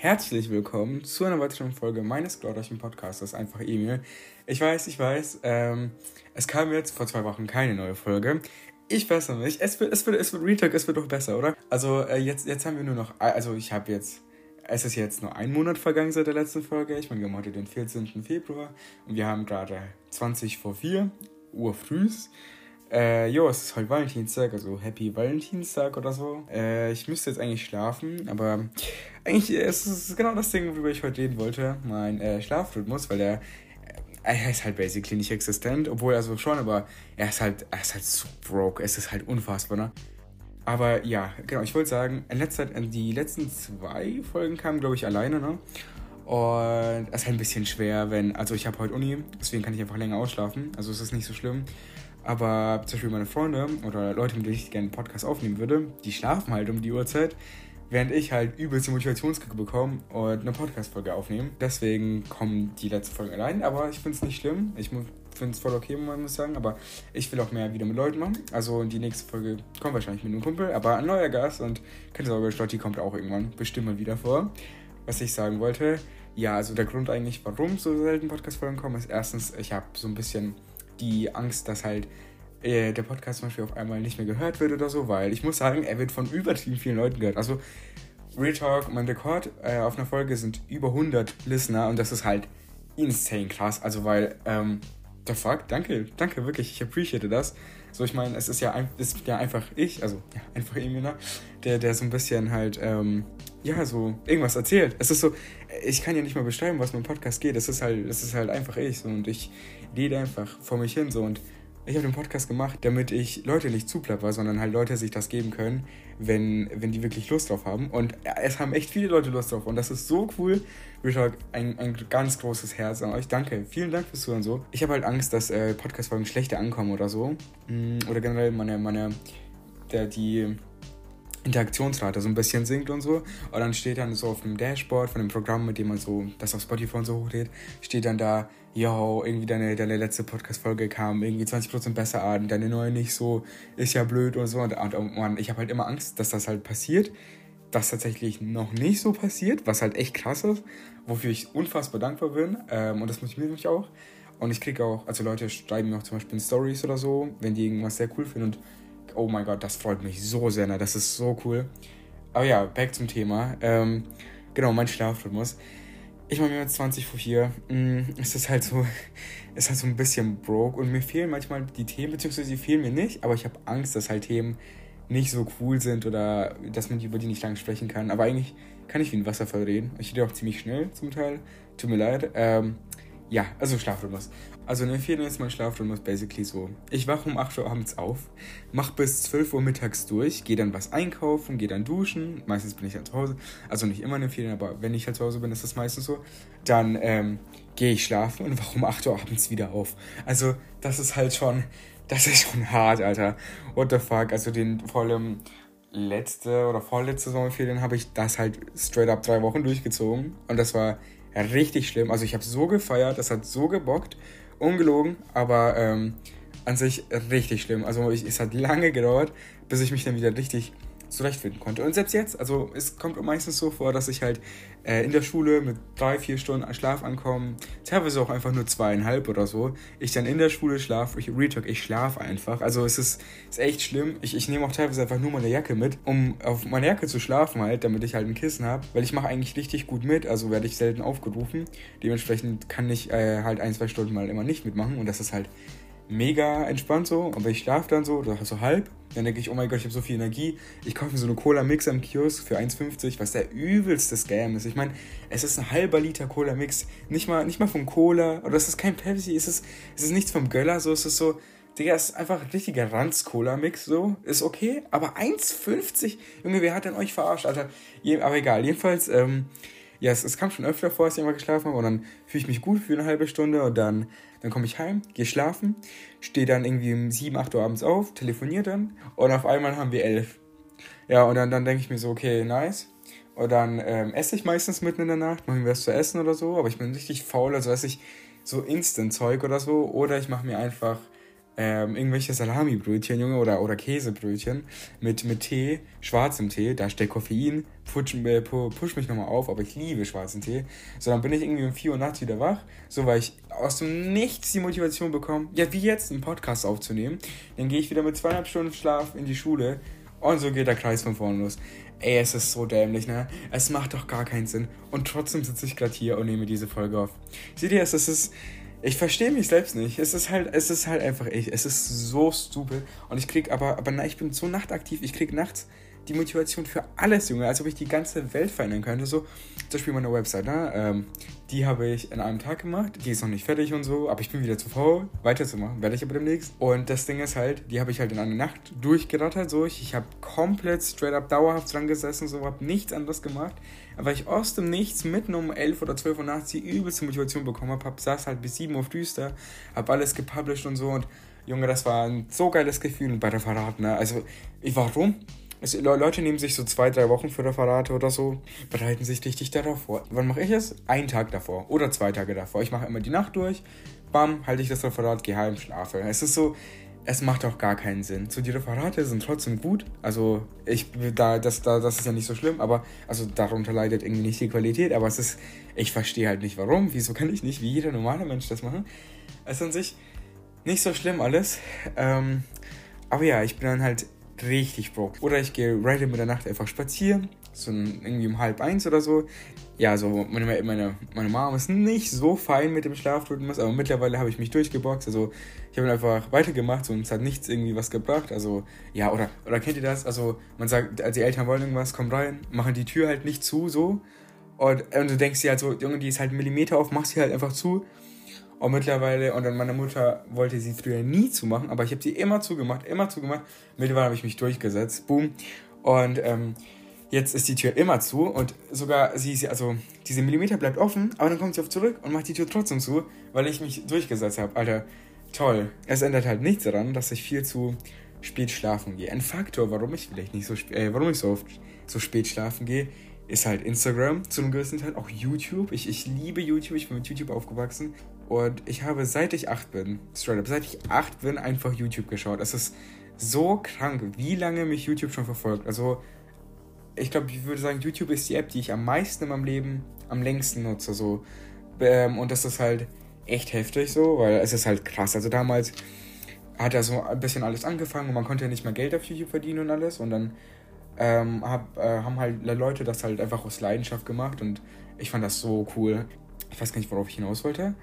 herzlich willkommen zu einer weiteren Folge meines glorreichen Podcasts, einfach Emil. Ich weiß, ich weiß, ähm, es kam jetzt vor zwei Wochen keine neue Folge. Ich weiß noch nicht. Es wird, es wird, es wird Retalk, es wird doch besser, oder? Also äh, jetzt, jetzt haben wir nur noch, also ich habe jetzt, es ist jetzt nur ein Monat vergangen seit der letzten Folge. Ich meine, wir haben heute den 14. Februar und wir haben gerade 20 vor 4 Uhr frühs. Äh, jo, es ist heute Valentinstag, also Happy Valentinstag oder so. Äh, ich müsste jetzt eigentlich schlafen, aber eigentlich ist es genau das Ding, worüber ich heute reden wollte. Mein äh, Schlafrhythmus, weil der äh, er ist halt basically nicht existent, obwohl er so schon, aber er ist halt, er ist halt so broke, es ist halt unfassbar, ne? Aber ja, genau, ich wollte sagen, in letzter die letzten zwei Folgen kamen, glaube ich, alleine, ne? Und es ist halt ein bisschen schwer, wenn, also ich habe heute Uni, deswegen kann ich einfach länger ausschlafen, also es ist nicht so schlimm. Aber zum Beispiel meine Freunde oder Leute, mit denen ich gerne einen Podcast aufnehmen würde, die schlafen halt um die Uhrzeit, während ich halt übelste Motivationskicke bekomme und eine Podcast-Folge aufnehme. Deswegen kommen die letzten Folgen allein, aber ich finde es nicht schlimm. Ich finde es voll okay, man muss sagen, aber ich will auch mehr wieder mit Leuten machen. Also die nächste Folge kommt wahrscheinlich mit einem Kumpel, aber ein neuer Gast und keine Sorge, Stotti kommt auch irgendwann bestimmt mal wieder vor. Was ich sagen wollte, ja, also der Grund eigentlich, warum so selten Podcast-Folgen kommen, ist erstens, ich habe so ein bisschen die Angst, dass halt äh, der Podcast zum Beispiel auf einmal nicht mehr gehört wird oder so, weil ich muss sagen, er wird von übertrieben vielen Leuten gehört. Also Real Talk, mein Rekord äh, auf einer Folge sind über 100 Listener und das ist halt insane krass. Also weil, ähm, the fuck, danke, danke, wirklich, ich appreciate das. So, ich meine, es ist ja, ein, ist ja einfach ich, also ja, einfach Emina, der, der so ein bisschen halt, ähm, ja, so irgendwas erzählt. Es ist so, ich kann ja nicht mal beschreiben, was mein Podcast geht. Es ist halt, es ist halt einfach ich so, und ich rede einfach vor mich hin so und ich habe den Podcast gemacht, damit ich Leute nicht zuplapper, sondern halt Leute sich das geben können, wenn, wenn die wirklich Lust drauf haben. Und es haben echt viele Leute Lust drauf. Und das ist so cool. Richard, ein, ein ganz großes Herz an euch. Danke. Vielen Dank fürs Zuhören so. Ich habe halt Angst, dass äh, Podcast-Folgen schlechter ankommen oder so. Mm, oder generell meine, meine, der, die Interaktionsrate so ein bisschen sinkt und so. Und dann steht dann so auf dem Dashboard von dem Programm, mit dem man so das auf Spotify und so hochlädt, steht dann da, yo, irgendwie deine, deine letzte Podcast-Folge kam irgendwie 20% besser an, deine neue nicht so, ist ja blöd und so. Und, und, und ich habe halt immer Angst, dass das halt passiert. Das tatsächlich noch nicht so passiert, was halt echt krass ist, wofür ich unfassbar dankbar bin. Ähm, und das motiviert mich auch. Und ich kriege auch, also Leute schreiben mir auch zum Beispiel in Stories oder so, wenn die irgendwas sehr cool finden. Und oh mein Gott, das freut mich so sehr, ne? das ist so cool. Aber ja, back zum Thema. Ähm, genau, mein Schlafrhythmus ich meine, mir jetzt 20 vor 4, mm, es ist halt so, ist halt so ein bisschen broke und mir fehlen manchmal die Themen, beziehungsweise die fehlen mir nicht, aber ich habe Angst, dass halt Themen nicht so cool sind oder dass man über die nicht lange sprechen kann. Aber eigentlich kann ich wie ein Wasserfall reden. Ich rede auch ziemlich schnell zum Teil. Tut mir leid. Ähm, ja, also Schlafrhythmus. Also in Ferien ist mein Schlafrhythmus basically so. Ich wache um 8 Uhr abends auf, mach bis 12 Uhr mittags durch, gehe dann was einkaufen, gehe dann duschen. Meistens bin ich dann zu Hause. Also nicht immer in den Ferien, aber wenn ich halt zu Hause bin, ist das meistens so. Dann ähm, gehe ich schlafen und wache um 8 Uhr abends wieder auf. Also das ist halt schon, das ist schon hart, Alter. What the fuck? Also den vor allem letzte oder vorletzte Sommerferien habe ich das halt straight up drei Wochen durchgezogen. Und das war richtig schlimm. Also ich habe so gefeiert, das hat so gebockt, ungelogen, aber ähm, an sich richtig schlimm. Also ich, es hat lange gedauert, bis ich mich dann wieder richtig zurechtfinden konnte. Und selbst jetzt, also es kommt meistens so vor, dass ich halt äh, in der Schule mit drei, vier Stunden Schlaf ankomme, teilweise auch einfach nur zweieinhalb oder so. Ich dann in der Schule schlafe, ich Retalk, ich schlafe einfach. Also es ist, ist echt schlimm. Ich, ich nehme auch teilweise einfach nur meine Jacke mit, um auf meine Jacke zu schlafen halt, damit ich halt ein Kissen habe, weil ich mache eigentlich richtig gut mit, also werde ich selten aufgerufen. Dementsprechend kann ich äh, halt ein, zwei Stunden mal immer nicht mitmachen und das ist halt mega entspannt so. Aber ich schlafe dann so, oder so halb. Dann denke ich, oh mein Gott, ich habe so viel Energie. Ich kaufe mir so eine Cola-Mix am Kiosk für 1,50, was der übelste Scam ist. Ich meine, es ist ein halber Liter Cola-Mix. Nicht mal, nicht mal von Cola. Oder es ist kein Pepsi. Es ist, es ist nichts vom Göller. So, es ist so, Digga, es ist einfach ein richtiger Ranz-Cola-Mix. So, ist okay. Aber 1,50? Junge, wer hat denn euch verarscht, Alter? aber egal. Jedenfalls, ähm, ja, es, es kam schon öfter vor, dass ich immer geschlafen habe. Und dann fühle ich mich gut für eine halbe Stunde. Und dann dann komme ich heim, gehe schlafen, stehe dann irgendwie um 7, 8 Uhr abends auf, telefoniere dann und auf einmal haben wir 11. Ja, und dann, dann denke ich mir so, okay, nice. Und dann ähm, esse ich meistens mitten in der Nacht, mache mir was zu essen oder so, aber ich bin richtig faul, also esse ich so Instant-Zeug oder so. Oder ich mache mir einfach ähm, irgendwelche Salami-Brötchen, Junge, oder, oder Käsebrötchen mit, mit Tee, schwarzem Tee, da steckt Koffein, push, äh, push mich nochmal auf, aber ich liebe schwarzen Tee. So, dann bin ich irgendwie um 4 Uhr nachts wieder wach, so weil ich aus dem Nichts die Motivation bekomme, ja, wie jetzt einen Podcast aufzunehmen. Dann gehe ich wieder mit zweieinhalb Stunden Schlaf in die Schule und so geht der Kreis von vorne los. Ey, es ist so dämlich, ne? Es macht doch gar keinen Sinn. Und trotzdem sitze ich gerade hier und nehme diese Folge auf. Seht ihr, es ist ich verstehe mich selbst nicht. Es ist halt, es ist halt einfach ich. Es ist so stupid. Und ich krieg aber, aber na, ich bin so nachtaktiv. Ich krieg nachts die Motivation für alles, Junge, als ob ich die ganze Welt verändern könnte. So, zum Beispiel meine Website, ne? Ähm, die habe ich in einem Tag gemacht. Die ist noch nicht fertig und so, aber ich bin wieder zu faul, weiterzumachen. Werde ich aber demnächst. Und das Ding ist halt, die habe ich halt in einer Nacht durchgerattert. So, ich, ich habe komplett straight up dauerhaft dran gesessen, so, habe nichts anderes gemacht. Aber ich aus dem Nichts mitten um 11 oder 12 Uhr nachts die übelste Motivation bekommen habe, hab, saß halt bis 7 Uhr düster, habe alles gepublished und so und Junge, das war ein so geiles Gefühl bei Referat, ne? Also, warum? Also, Leute nehmen sich so zwei, drei Wochen für Referate oder so, bereiten sich richtig darauf vor. Wann mache ich es? Einen Tag davor oder zwei Tage davor. Ich mache immer die Nacht durch, bam, halte ich das Referat, gehe heim, schlafe. Es ist so, es macht auch gar keinen Sinn. So, die Referate sind trotzdem gut. Also, ich, da, das, da, das ist ja nicht so schlimm, aber, also, darunter leidet irgendwie nicht die Qualität, aber es ist, ich verstehe halt nicht warum. Wieso kann ich nicht wie jeder normale Mensch das machen? Es ist an sich nicht so schlimm alles. Ähm, aber ja, ich bin dann halt richtig broke. Oder ich gehe right in der Nacht einfach spazieren, so irgendwie um halb eins oder so. Ja, so meine, meine, meine Mom ist nicht so fein mit dem Schlafrhythmus, aber mittlerweile habe ich mich durchgeboxt. Also ich habe einfach weitergemacht und es hat nichts irgendwie was gebracht. Also ja, oder, oder kennt ihr das? Also man sagt, als die Eltern wollen irgendwas, komm rein, machen die Tür halt nicht zu, so. Und, und du denkst dir halt so, Junge, die ist halt einen Millimeter auf, mach sie halt einfach zu. Und mittlerweile, und dann meine Mutter wollte sie früher nie zumachen, aber ich habe sie immer zugemacht, immer zugemacht. Mittlerweile habe ich mich durchgesetzt. Boom. Und ähm, jetzt ist die Tür immer zu und sogar sie, also diese Millimeter bleibt offen, aber dann kommt sie auf zurück und macht die Tür trotzdem zu, weil ich mich durchgesetzt habe. Alter, toll. Es ändert halt nichts daran, dass ich viel zu spät schlafen gehe. Ein Faktor, warum ich vielleicht nicht so, äh, warum ich so oft so spät schlafen gehe, ist halt Instagram, zu einem gewissen Teil auch YouTube. Ich, ich liebe YouTube, ich bin mit YouTube aufgewachsen. Und ich habe seit ich acht bin, straight up, seit ich acht bin, einfach YouTube geschaut. Es ist so krank, wie lange mich YouTube schon verfolgt. Also, ich glaube, ich würde sagen, YouTube ist die App, die ich am meisten in meinem Leben am längsten nutze. So. Ähm, und das ist halt echt heftig so, weil es ist halt krass. Also damals hat ja so ein bisschen alles angefangen und man konnte ja nicht mehr Geld auf YouTube verdienen und alles. Und dann ähm, hab, äh, haben halt Leute das halt einfach aus Leidenschaft gemacht und ich fand das so cool. Ich weiß gar nicht, worauf ich hinaus wollte.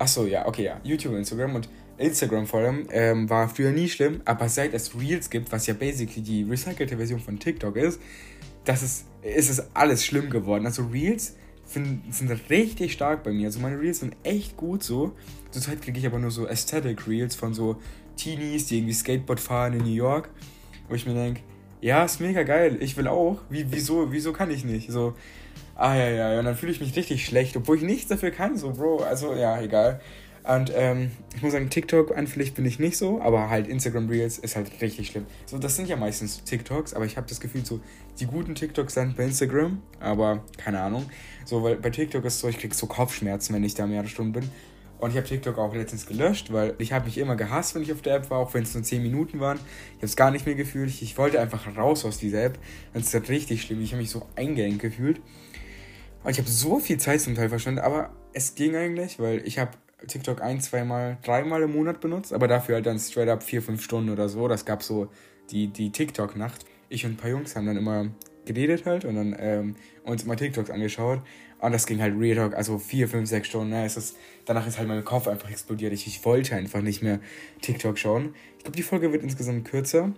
Achso, ja, okay, ja. YouTube, Instagram und Instagram vor allem ähm, war früher nie schlimm, aber seit es Reels gibt, was ja basically die recycelte Version von TikTok ist, das ist, ist es alles schlimm geworden. Also Reels find, sind richtig stark bei mir. Also meine Reels sind echt gut so. Zurzeit kriege ich aber nur so Aesthetic Reels von so Teenies, die irgendwie Skateboard fahren in New York, wo ich mir denke, ja, ist mega geil, ich will auch. Wie, wieso, wieso kann ich nicht? So, ah ja, ja, ja. Und dann fühle ich mich richtig schlecht, obwohl ich nichts dafür kann, so, Bro. Also, ja, egal. Und ähm, ich muss sagen, TikTok anfällig bin ich nicht so, aber halt Instagram Reels ist halt richtig schlimm. So, das sind ja meistens TikToks, aber ich habe das Gefühl, so die guten TikToks sind bei Instagram, aber keine Ahnung. So, weil bei TikTok ist so, ich krieg so Kopfschmerzen, wenn ich da mehrere Stunden bin. Und ich habe TikTok auch letztens gelöscht, weil ich habe mich immer gehasst, wenn ich auf der App war, auch wenn es nur 10 Minuten waren. Ich habe es gar nicht mehr gefühlt. Ich, wollte einfach raus aus dieser App. Und es ist richtig schlimm. Ich habe mich so eingeengt gefühlt. Und ich habe so viel Zeit zum Teil verschwendet, aber es ging eigentlich, weil ich habe TikTok ein, zweimal, dreimal im Monat benutzt, aber dafür halt dann straight up vier, fünf Stunden oder so. Das gab so die, die TikTok-Nacht. Ich und ein paar Jungs haben dann immer geredet halt und dann ähm, uns immer TikToks angeschaut. Und das ging halt Real Talk, also vier, fünf, sechs Stunden. Ne? Es ist, danach ist halt mein Kopf einfach explodiert. Ich, ich wollte einfach nicht mehr TikTok schauen. Ich glaube, die Folge wird insgesamt kürzer.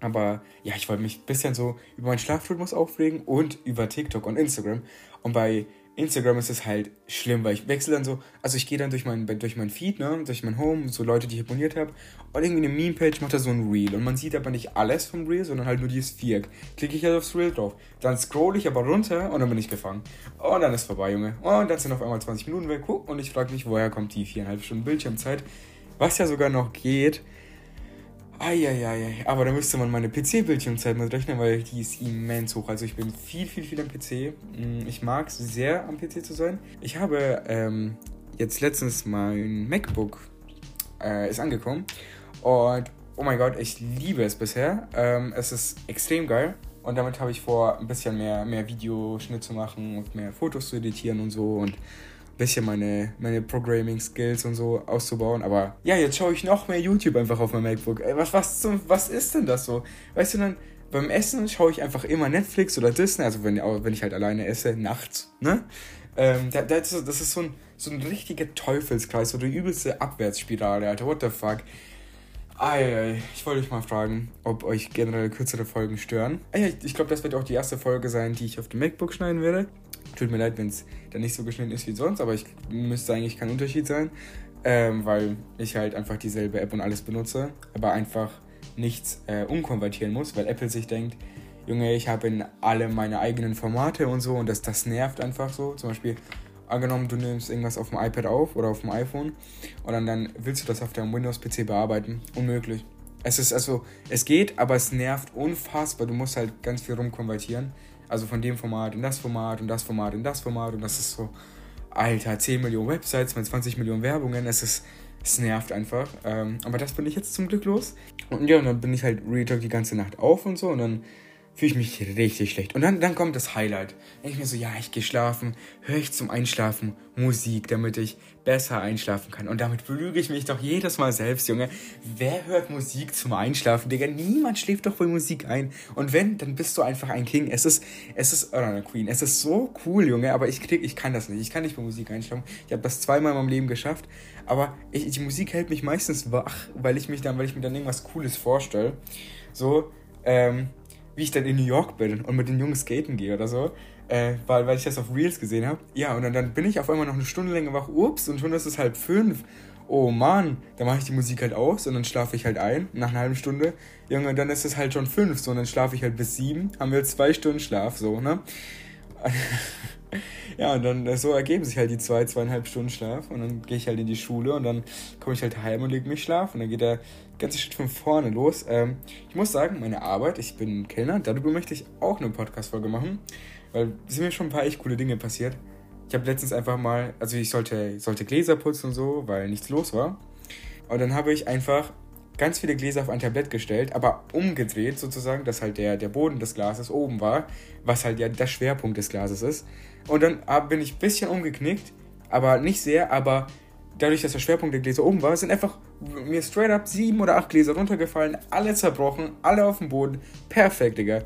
Aber ja, ich wollte mich ein bisschen so über meinen Schlafrhythmus aufregen und über TikTok und Instagram. Und bei Instagram ist es halt schlimm, weil ich wechsle dann so, also ich gehe dann durch mein, durch mein Feed, ne, durch mein Home, so Leute, die ich abonniert habe, und irgendwie eine Meme-Page macht da so ein Reel. Und man sieht aber nicht alles vom Reel, sondern halt nur dieses Viereck. Klicke ich halt aufs Reel drauf. Dann scroll ich aber runter und dann bin ich gefangen. Und dann ist vorbei, Junge. Und dann sind auf einmal 20 Minuten weg. Und ich frage mich, woher kommt die viereinhalb Stunden Bildschirmzeit? Was ja sogar noch geht, Eieiei, aber da müsste man meine PC-Bildschirmzeit mit rechnen, weil die ist immens hoch. Also ich bin viel, viel, viel am PC. Mm, ich mag es sehr, am PC zu sein. Ich habe ähm, jetzt letztens mein MacBook äh, ist angekommen Und oh mein Gott, ich liebe es bisher. Ähm, es ist extrem geil. Und damit habe ich vor, ein bisschen mehr, mehr Videoschnitt zu machen und mehr Fotos zu editieren und so und bisschen meine, meine Programming-Skills und so auszubauen. Aber ja, jetzt schaue ich noch mehr YouTube einfach auf meinem MacBook. Ey, was, was, zum, was ist denn das so? Weißt du, dann beim Essen schaue ich einfach immer Netflix oder Disney, also wenn, wenn ich halt alleine esse, nachts, ne? Ähm, das, das ist so ein, so ein richtiger Teufelskreis, so die übelste Abwärtsspirale, Alter. What the fuck? Ei, ich wollte euch mal fragen, ob euch generell kürzere Folgen stören. Ich glaube, das wird auch die erste Folge sein, die ich auf dem MacBook schneiden werde. Tut mir leid, wenn es dann nicht so geschnitten ist wie sonst, aber ich müsste eigentlich kein Unterschied sein, ähm, weil ich halt einfach dieselbe App und alles benutze, aber einfach nichts äh, umkonvertieren muss, weil Apple sich denkt, Junge, ich habe in alle meine eigenen Formate und so und das, das nervt einfach so. Zum Beispiel angenommen, du nimmst irgendwas auf dem iPad auf oder auf dem iPhone und dann, dann willst du das auf deinem Windows-PC bearbeiten. Unmöglich. Es ist also, es geht, aber es nervt unfassbar. Du musst halt ganz viel rumkonvertieren. Also von dem Format in das Format und das Format in das Format und das ist so, Alter, 10 Millionen Websites mit 20 Millionen Werbungen. Es ist, es nervt einfach. Ähm, aber das bin ich jetzt zum Glück los. Und ja, und dann bin ich halt Real die ganze Nacht auf und so und dann fühle ich mich richtig schlecht. Und dann, dann kommt das Highlight. Dann ich mir so, ja, ich gehe schlafen, höre ich zum Einschlafen Musik, damit ich besser einschlafen kann. Und damit belüge ich mich doch jedes Mal selbst, Junge. Wer hört Musik zum Einschlafen, Digga? Niemand schläft doch bei Musik ein. Und wenn, dann bist du einfach ein King. Es ist, es ist, oder eine Queen. Es ist so cool, Junge, aber ich krieg, ich kann das nicht. Ich kann nicht bei Musik einschlafen. Ich habe das zweimal in meinem Leben geschafft. Aber ich, die Musik hält mich meistens wach, weil ich mich dann, weil ich mir dann irgendwas Cooles vorstelle. So, ähm, wie ich dann in New York bin und mit den Jungs skaten gehe oder so. Äh, weil, weil ich das auf Reels gesehen habe. Ja, und dann, dann bin ich auf einmal noch eine Stunde länger wach. Ups, und schon ist es halb fünf. Oh Mann, dann mache ich die Musik halt aus und dann schlafe ich halt ein. Nach einer halben Stunde. Junge, dann ist es halt schon fünf. So, und dann schlafe ich halt bis sieben. Haben wir zwei Stunden Schlaf, so, ne? ja, und dann äh, so ergeben sich halt die zwei, zweieinhalb Stunden Schlaf. Und dann gehe ich halt in die Schule und dann komme ich halt heim und lege mich schlafen. Und dann geht der ganze Schritt von vorne los. Ähm, ich muss sagen, meine Arbeit, ich bin Kellner, darüber möchte ich auch eine Podcast-Folge machen. Weil sind mir schon ein paar echt coole Dinge passiert. Ich habe letztens einfach mal, also ich sollte, sollte Gläser putzen und so, weil nichts los war. Und dann habe ich einfach ganz viele Gläser auf ein Tablett gestellt, aber umgedreht sozusagen, dass halt der, der Boden des Glases oben war, was halt ja der Schwerpunkt des Glases ist. Und dann bin ich ein bisschen umgeknickt, aber nicht sehr, aber dadurch, dass der Schwerpunkt der Gläser oben war, sind einfach mir straight up sieben oder acht Gläser runtergefallen, alle zerbrochen, alle auf dem Boden. Perfekt, Digga.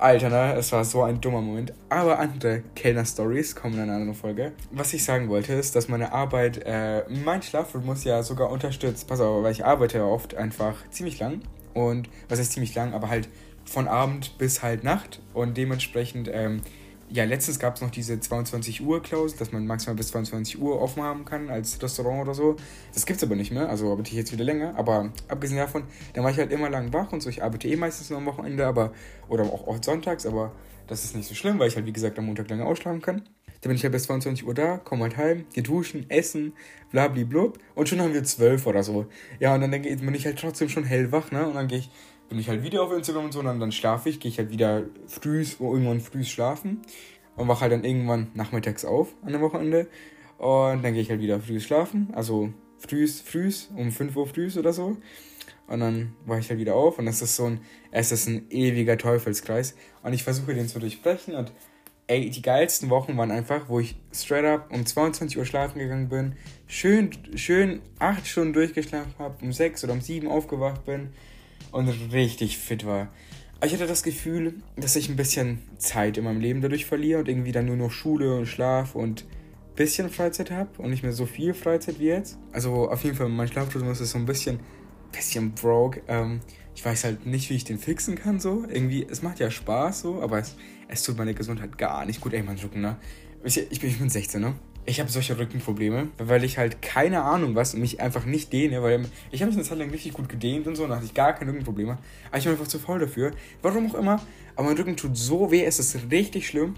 Alter, ne? Es war so ein dummer Moment. Aber andere Kellner-Stories kommen in einer anderen Folge. Was ich sagen wollte, ist, dass meine Arbeit, äh, mein Schlafrhythmus ja sogar unterstützt. Pass auf, weil ich arbeite ja oft einfach ziemlich lang. Und, was heißt ziemlich lang, aber halt von Abend bis halt Nacht. Und dementsprechend, ähm, ja, letztens gab es noch diese 22 Uhr Klausel, dass man maximal bis 22 Uhr offen haben kann als Restaurant oder so. Das gibt's aber nicht mehr, also arbeite ich jetzt wieder länger. Aber abgesehen davon, dann war ich halt immer lang wach und so. Ich arbeite eh meistens nur am Wochenende, aber oder auch oft sonntags, aber das ist nicht so schlimm, weil ich halt wie gesagt am Montag lange ausschlafen kann. Dann bin ich halt bis 22 Uhr da, komme halt heim, gehe duschen, essen, blablablub und schon haben wir 12 oder so. Ja, und dann bin ich halt trotzdem schon hellwach, ne? Und dann gehe ich bin ich halt wieder auf Instagram und so, und dann, dann schlafe ich, gehe ich halt wieder früh, irgendwann früh schlafen und wache halt dann irgendwann nachmittags auf an dem Wochenende. Und dann gehe ich halt wieder früh schlafen, also früh, früh, um 5 Uhr früh oder so. Und dann wache ich halt wieder auf und das ist so ein, es ist ein ewiger Teufelskreis. Und ich versuche den zu durchbrechen und ey, die geilsten Wochen waren einfach, wo ich straight up um 22 Uhr schlafen gegangen bin, schön, schön 8 Stunden durchgeschlafen habe, um 6 oder um 7 aufgewacht bin und richtig fit war. Ich hatte das Gefühl, dass ich ein bisschen Zeit in meinem Leben dadurch verliere und irgendwie dann nur noch Schule und Schlaf und ein bisschen Freizeit habe und nicht mehr so viel Freizeit wie jetzt. Also auf jeden Fall, mein Schlafrhythmus ist so ein bisschen, bisschen broke. Ähm, ich weiß halt nicht, wie ich den fixen kann so. Irgendwie, es macht ja Spaß so, aber es, es tut meine Gesundheit gar nicht gut. Ey, man, Rücken, ne? Ich, ich, bin, ich bin 16, ne? Ich habe solche Rückenprobleme, weil ich halt keine Ahnung was und mich einfach nicht dehne, weil ich habe mich eine Zeit lang richtig gut gedehnt und so, und hatte ich gar keine Rückenprobleme. Aber ich bin einfach zu faul dafür. Warum auch immer, aber mein Rücken tut so weh, es ist richtig schlimm.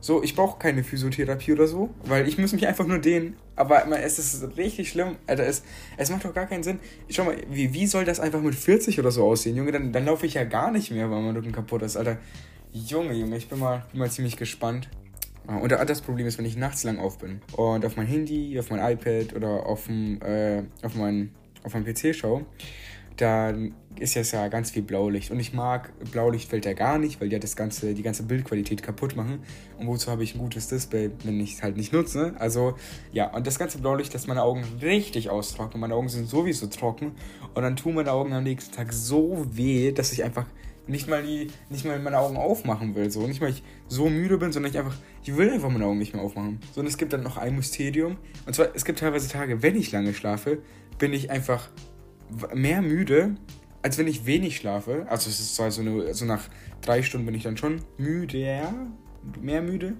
So, ich brauche keine Physiotherapie oder so, weil ich muss mich einfach nur dehnen. Aber es ist richtig schlimm. Alter, es, es macht doch gar keinen Sinn. Schau mal, wie, wie soll das einfach mit 40 oder so aussehen, Junge? Dann, dann laufe ich ja gar nicht mehr, weil mein Rücken kaputt ist, Alter. Junge, Junge, ich bin mal, bin mal ziemlich gespannt. Ah, und das Problem ist, wenn ich nachts lang auf bin und auf mein Handy, auf mein iPad oder auf, dem, äh, auf, mein, auf meinem PC schaue, dann ist jetzt ja ganz viel Blaulicht. Und ich mag Blaulichtfilter gar nicht, weil die das ganze, die ganze Bildqualität kaputt machen. Und wozu habe ich ein gutes Display, wenn ich es halt nicht nutze? Also, ja, und das ganze Blaulicht lässt meine Augen richtig austrocknen. Meine Augen sind sowieso trocken. Und dann tun meine Augen am nächsten Tag so weh, dass ich einfach nicht mal die, nicht mal meine Augen aufmachen will. So, nicht mal ich so müde bin, sondern ich einfach, ich will einfach meine Augen nicht mehr aufmachen. So, und es gibt dann noch ein Mysterium. Und zwar, es gibt teilweise Tage, wenn ich lange schlafe, bin ich einfach mehr müde, als wenn ich wenig schlafe. Also es ist zwar so, eine, so nach drei Stunden bin ich dann schon müde, ja, mehr müde.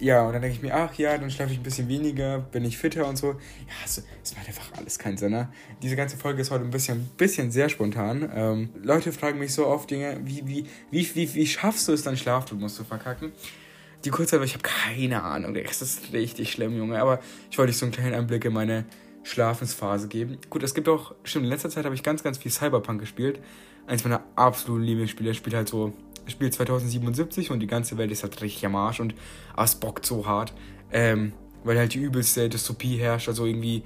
Ja, und dann denke ich mir, ach ja, dann schlafe ich ein bisschen weniger, bin ich fitter und so. Ja, es, es macht einfach alles keinen Sinn. Ne? Diese ganze Folge ist heute ein bisschen, bisschen sehr spontan. Ähm, Leute fragen mich so oft Dinge, wie, wie, wie, wie, wie schaffst du es, dann Schlafrhythmus zu verkacken? Die Kurzzeit, ich habe keine Ahnung, das ist richtig schlimm, Junge. Aber ich wollte euch so einen kleinen Einblick in meine Schlafensphase geben. Gut, es gibt auch, stimmt, in letzter Zeit habe ich ganz, ganz viel Cyberpunk gespielt. Eins meiner absoluten Lieblingsspiele. Ich spiele halt so Spiel 2077 und die ganze Welt ist halt richtig am Arsch und es bockt so hart, ähm, weil halt die übelste Dystopie herrscht, also irgendwie,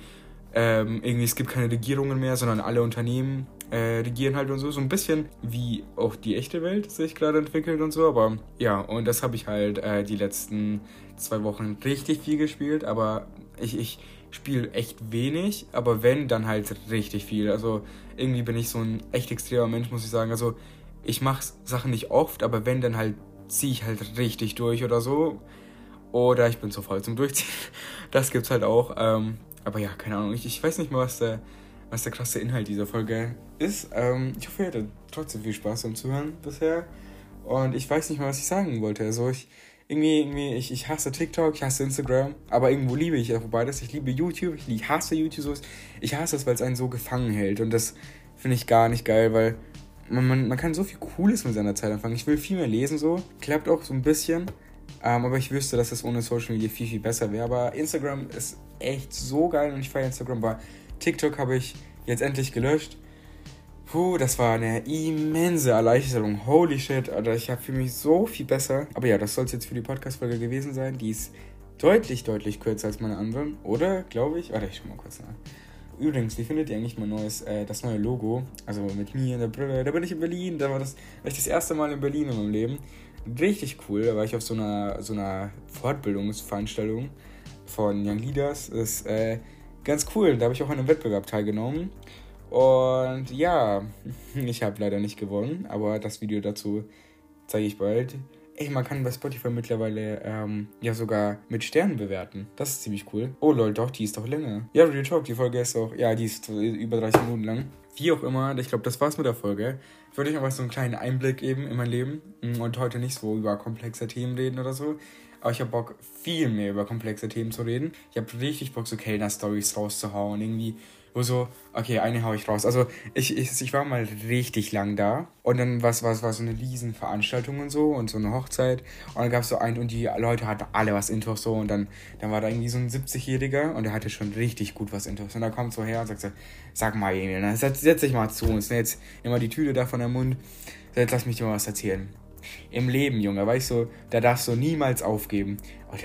ähm, irgendwie es gibt keine Regierungen mehr, sondern alle Unternehmen äh, regieren halt und so, so ein bisschen wie auch die echte Welt sich gerade entwickelt und so, aber ja, und das habe ich halt äh, die letzten zwei Wochen richtig viel gespielt, aber ich, ich spiele echt wenig, aber wenn, dann halt richtig viel, also irgendwie bin ich so ein echt extremer Mensch, muss ich sagen, also ich mache Sachen nicht oft, aber wenn, dann halt ziehe ich halt richtig durch oder so. Oder ich bin zu voll zum Durchziehen. Das gibt's halt auch. Ähm, aber ja, keine Ahnung. Ich, ich weiß nicht mal, was der, was der krasse Inhalt dieser Folge ist. Ähm, ich hoffe, ihr hattet trotzdem viel Spaß beim Zuhören bisher. Und ich weiß nicht mal, was ich sagen wollte. Also ich irgendwie, irgendwie, ich, ich hasse TikTok, ich hasse Instagram, aber irgendwo liebe ich auch beides. Ich liebe YouTube, ich, hasse YouTube. Ich hasse es, weil es einen so gefangen hält. Und das finde ich gar nicht geil, weil man, man, man kann so viel Cooles mit seiner Zeit anfangen. Ich will viel mehr lesen, so. Klappt auch so ein bisschen. Ähm, aber ich wüsste, dass das ohne Social Media viel, viel besser wäre. Aber Instagram ist echt so geil und ich feiere Instagram. Aber TikTok habe ich jetzt endlich gelöscht. Puh, das war eine immense Erleichterung. Holy shit, Alter, ich für mich so viel besser. Aber ja, das soll es jetzt für die Podcast-Folge gewesen sein. Die ist deutlich, deutlich kürzer als meine anderen. Oder, glaube ich? Warte, ich schau mal kurz nach. Übrigens, wie findet ihr eigentlich mein neues, äh, das neue Logo? Also mit mir in der Brille. Da bin ich in Berlin. Da war das ich das erste Mal in Berlin in meinem Leben. Richtig cool. Da war ich auf so einer, so einer Fortbildungsveranstaltung von Young Leaders. Das ist äh, ganz cool. Da habe ich auch an einem Wettbewerb teilgenommen. Und ja, ich habe leider nicht gewonnen, aber das Video dazu zeige ich bald. Ey, man kann bei Spotify mittlerweile ähm, ja sogar mit Sternen bewerten. Das ist ziemlich cool. Oh lol, doch, die ist doch länger. Ja, Real Talk, die Folge ist auch, ja, die ist über 30 Minuten lang. Wie auch immer, ich glaube, das war's mit der Folge. Ich wollte euch einfach so einen kleinen Einblick geben in mein Leben mm, und heute nicht so über komplexe Themen reden oder so. Aber ich habe Bock, viel mehr über komplexe Themen zu reden. Ich habe richtig Bock, so Kellner-Stories rauszuhauen. Irgendwie wo so, okay, eine hau ich raus. Also ich, ich, ich war mal richtig lang da und dann war es so eine Riesenveranstaltung und so und so eine Hochzeit und dann gab es so einen und die Leute hatten alle was Intos so und dann, dann war da irgendwie so ein 70-Jähriger und der hatte schon richtig gut was Intos und da kommt so her und sagt so, sag mal Emil, ne, setz, setz dich mal zu uns, ne, jetzt immer die Tüte da von der Mund, jetzt lass mich dir mal was erzählen im Leben, Junge, weißt du, da darfst du niemals aufgeben.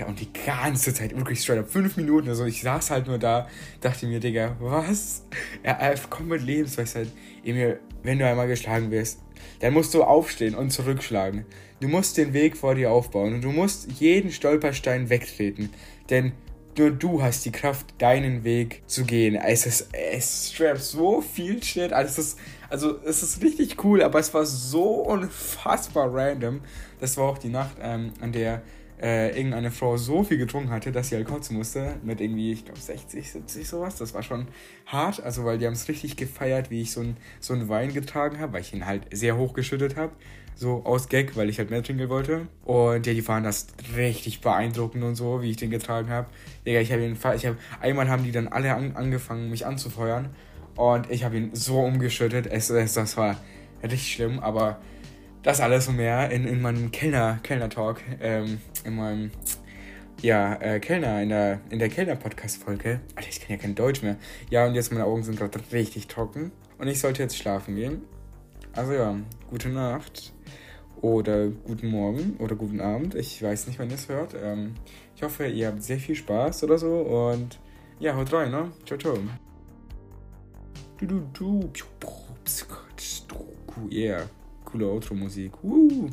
Und, die ganze Zeit, wirklich straight up, fünf Minuten oder so, ich saß halt nur da, dachte mir, Digga, was? Ja, komm mit Lebensweisheit. Emil, wenn du einmal geschlagen wirst, dann musst du aufstehen und zurückschlagen. Du musst den Weg vor dir aufbauen und du musst jeden Stolperstein wegtreten. Denn nur du hast die Kraft, deinen Weg zu gehen. Es ist, es ist so viel Shit. Also es, ist, also es ist richtig cool, aber es war so unfassbar random. Das war auch die Nacht, ähm, an der äh, irgendeine Frau so viel getrunken hatte, dass sie halt kotzen musste. Mit irgendwie, ich glaube, 60, 70 sowas. Das war schon hart. Also, weil die haben es richtig gefeiert, wie ich so einen so Wein getragen habe, weil ich ihn halt sehr hoch geschüttet habe. So aus Gag, weil ich halt mehr trinken wollte. Und ja, die fanden das richtig beeindruckend und so, wie ich den getragen habe. Digga, ich habe ihn, ich habe, einmal haben die dann alle an, angefangen, mich anzufeuern. Und ich habe ihn so umgeschüttet. Es, es, das war richtig schlimm, aber das alles und mehr in, in meinem Kellner, Kellner-Talk, ähm, in meinem, ja, äh, Kellner, in der, in der Kellner-Podcast-Folge. Alter, ich kann ja kein Deutsch mehr. Ja, und jetzt meine Augen sind gerade richtig trocken. Und ich sollte jetzt schlafen gehen. Also ja, gute Nacht oder guten Morgen oder guten Abend. Ich weiß nicht, wann ihr es hört. Ähm, ich hoffe, ihr habt sehr viel Spaß oder so und ja, haut rein, ne? Ciao, ciao. Du, du, du. Yeah, coole Outro-Musik. Uh.